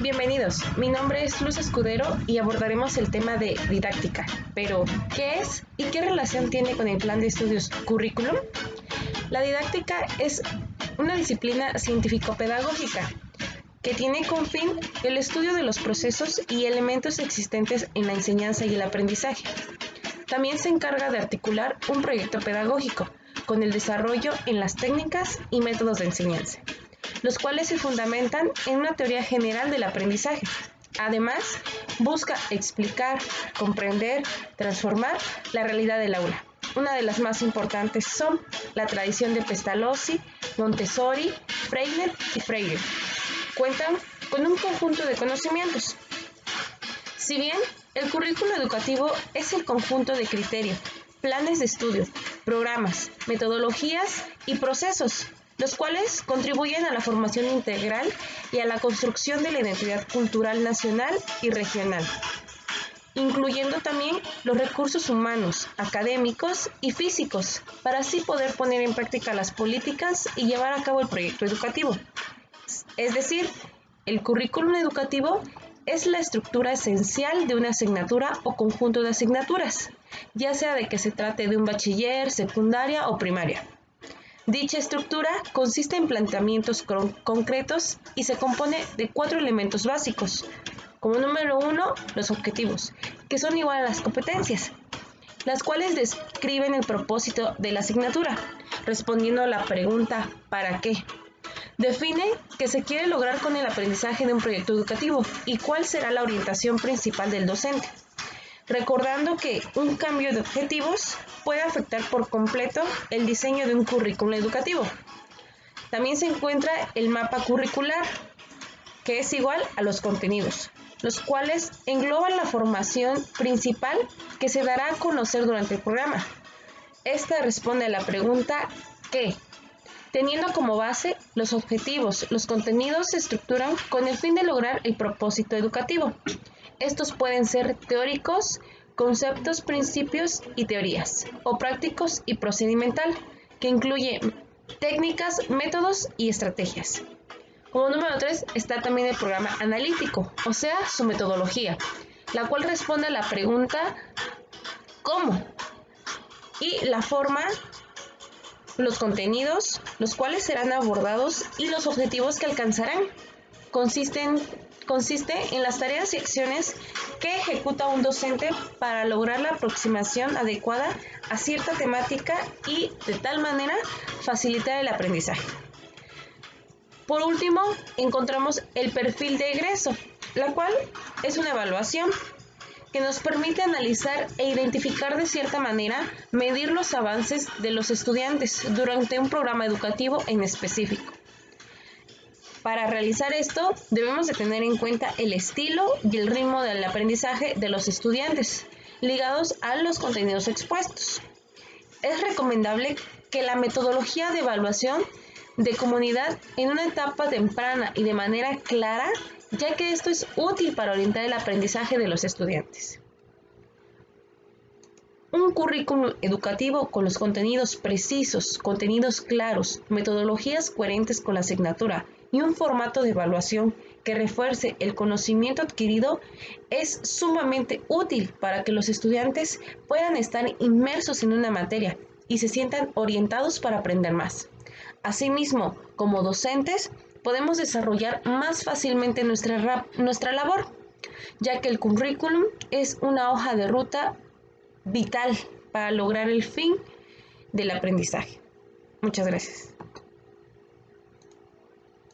Bienvenidos, mi nombre es Luz Escudero y abordaremos el tema de didáctica. Pero, ¿qué es y qué relación tiene con el plan de estudios currículum? La didáctica es una disciplina científico-pedagógica que tiene con fin el estudio de los procesos y elementos existentes en la enseñanza y el aprendizaje. También se encarga de articular un proyecto pedagógico con el desarrollo en las técnicas y métodos de enseñanza los cuales se fundamentan en una teoría general del aprendizaje. Además, busca explicar, comprender, transformar la realidad del aula. Una de las más importantes son la tradición de Pestalozzi, Montessori, Freinet y Freire. Cuentan con un conjunto de conocimientos. Si bien el currículo educativo es el conjunto de criterios, planes de estudio, programas, metodologías y procesos los cuales contribuyen a la formación integral y a la construcción de la identidad cultural nacional y regional, incluyendo también los recursos humanos, académicos y físicos, para así poder poner en práctica las políticas y llevar a cabo el proyecto educativo. Es decir, el currículum educativo es la estructura esencial de una asignatura o conjunto de asignaturas, ya sea de que se trate de un bachiller, secundaria o primaria. Dicha estructura consiste en planteamientos concretos y se compone de cuatro elementos básicos. Como número uno, los objetivos, que son igual a las competencias, las cuales describen el propósito de la asignatura, respondiendo a la pregunta ¿para qué? Define qué se quiere lograr con el aprendizaje de un proyecto educativo y cuál será la orientación principal del docente recordando que un cambio de objetivos puede afectar por completo el diseño de un currículo educativo. También se encuentra el mapa curricular, que es igual a los contenidos, los cuales engloban la formación principal que se dará a conocer durante el programa. Esta responde a la pregunta ¿qué? Teniendo como base los objetivos, los contenidos se estructuran con el fin de lograr el propósito educativo. Estos pueden ser teóricos, conceptos, principios y teorías, o prácticos y procedimental, que incluye técnicas, métodos y estrategias. Como número 3 está también el programa analítico, o sea, su metodología, la cual responde a la pregunta ¿cómo? Y la forma, los contenidos, los cuales serán abordados y los objetivos que alcanzarán. Consisten consiste en las tareas y acciones que ejecuta un docente para lograr la aproximación adecuada a cierta temática y de tal manera facilitar el aprendizaje. Por último, encontramos el perfil de egreso, la cual es una evaluación que nos permite analizar e identificar de cierta manera, medir los avances de los estudiantes durante un programa educativo en específico. Para realizar esto, debemos de tener en cuenta el estilo y el ritmo del aprendizaje de los estudiantes, ligados a los contenidos expuestos. Es recomendable que la metodología de evaluación de comunidad en una etapa temprana y de manera clara, ya que esto es útil para orientar el aprendizaje de los estudiantes. Un currículum educativo con los contenidos precisos, contenidos claros, metodologías coherentes con la asignatura y un formato de evaluación que refuerce el conocimiento adquirido es sumamente útil para que los estudiantes puedan estar inmersos en una materia y se sientan orientados para aprender más. Asimismo, como docentes, podemos desarrollar más fácilmente nuestra, nuestra labor, ya que el currículum es una hoja de ruta vital para lograr el fin del aprendizaje. Muchas gracias.